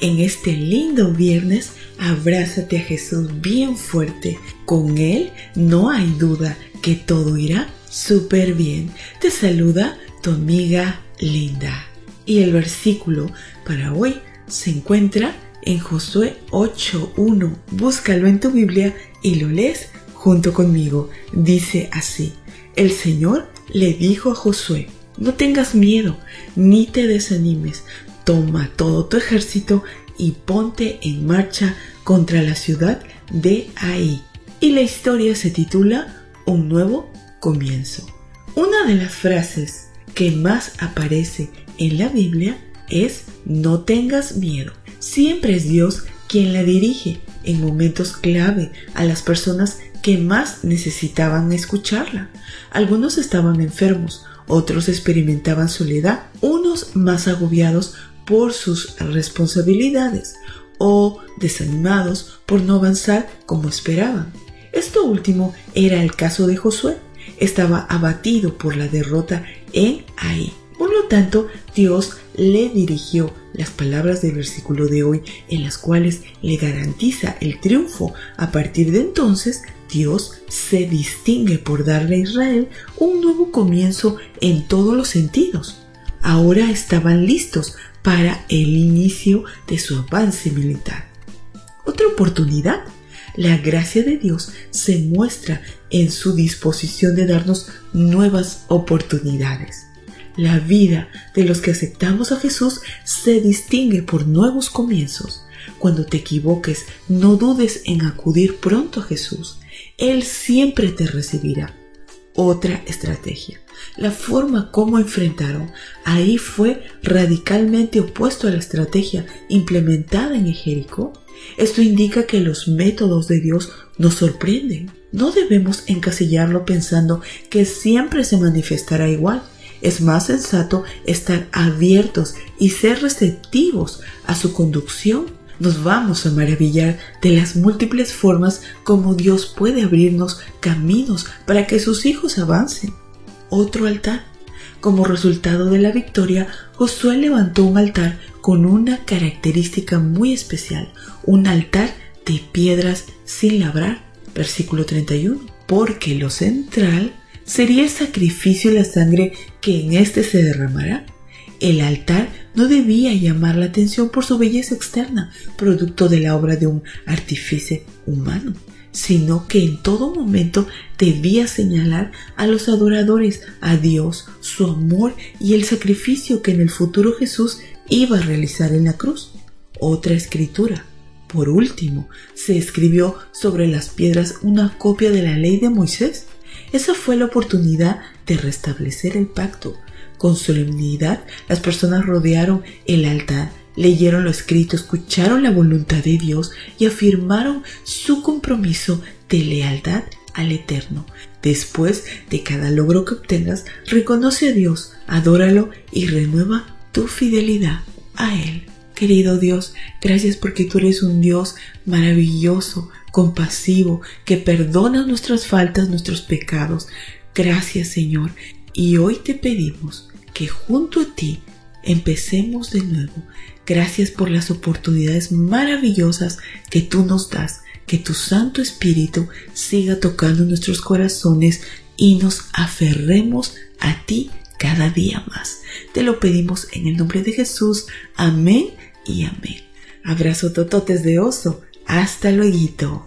En este lindo viernes, abrázate a Jesús bien fuerte. Con Él no hay duda que todo irá súper bien. Te saluda tu amiga Linda. Y el versículo para hoy se encuentra en Josué 8.1. Búscalo en tu Biblia y lo lees junto conmigo. Dice así, el Señor le dijo a Josué, no tengas miedo, ni te desanimes, toma todo tu ejército y ponte en marcha contra la ciudad de Ahí. Y la historia se titula Un nuevo comienzo. Una de las frases que más aparece en la Biblia es no tengas miedo. Siempre es Dios quien la dirige en momentos clave a las personas que más necesitaban escucharla. Algunos estaban enfermos, otros experimentaban soledad, unos más agobiados por sus responsabilidades o desanimados por no avanzar como esperaban. Esto último era el caso de Josué. Estaba abatido por la derrota en Ahí. Por lo tanto, Dios le dirigió las palabras del versículo de hoy en las cuales le garantiza el triunfo. A partir de entonces, Dios se distingue por darle a Israel un nuevo comienzo en todos los sentidos. Ahora estaban listos para el inicio de su avance militar. Otra oportunidad. La gracia de Dios se muestra en su disposición de darnos nuevas oportunidades. La vida de los que aceptamos a Jesús se distingue por nuevos comienzos. Cuando te equivoques, no dudes en acudir pronto a Jesús. Él siempre te recibirá otra estrategia. La forma como enfrentaron ahí fue radicalmente opuesto a la estrategia implementada en Jericó. Esto indica que los métodos de Dios nos sorprenden. No debemos encasillarlo pensando que siempre se manifestará igual. Es más sensato estar abiertos y ser receptivos a su conducción nos vamos a maravillar de las múltiples formas como Dios puede abrirnos caminos para que sus hijos avancen. Otro altar. Como resultado de la victoria, Josué levantó un altar con una característica muy especial, un altar de piedras sin labrar, versículo 31, porque lo central sería el sacrificio y la sangre que en éste se derramará. El altar no debía llamar la atención por su belleza externa, producto de la obra de un artífice humano, sino que en todo momento debía señalar a los adoradores a Dios, su amor y el sacrificio que en el futuro Jesús iba a realizar en la cruz. Otra escritura. Por último, se escribió sobre las piedras una copia de la ley de Moisés. Esa fue la oportunidad de restablecer el pacto, con solemnidad, las personas rodearon el altar, leyeron lo escrito, escucharon la voluntad de Dios y afirmaron su compromiso de lealtad al Eterno. Después de cada logro que obtengas, reconoce a Dios, adóralo y renueva tu fidelidad a Él. Querido Dios, gracias porque tú eres un Dios maravilloso, compasivo, que perdona nuestras faltas, nuestros pecados. Gracias Señor. Y hoy te pedimos que junto a ti empecemos de nuevo. Gracias por las oportunidades maravillosas que tú nos das. Que tu Santo Espíritu siga tocando nuestros corazones y nos aferremos a ti cada día más. Te lo pedimos en el nombre de Jesús. Amén y amén. Abrazo tototes de oso. Hasta luego.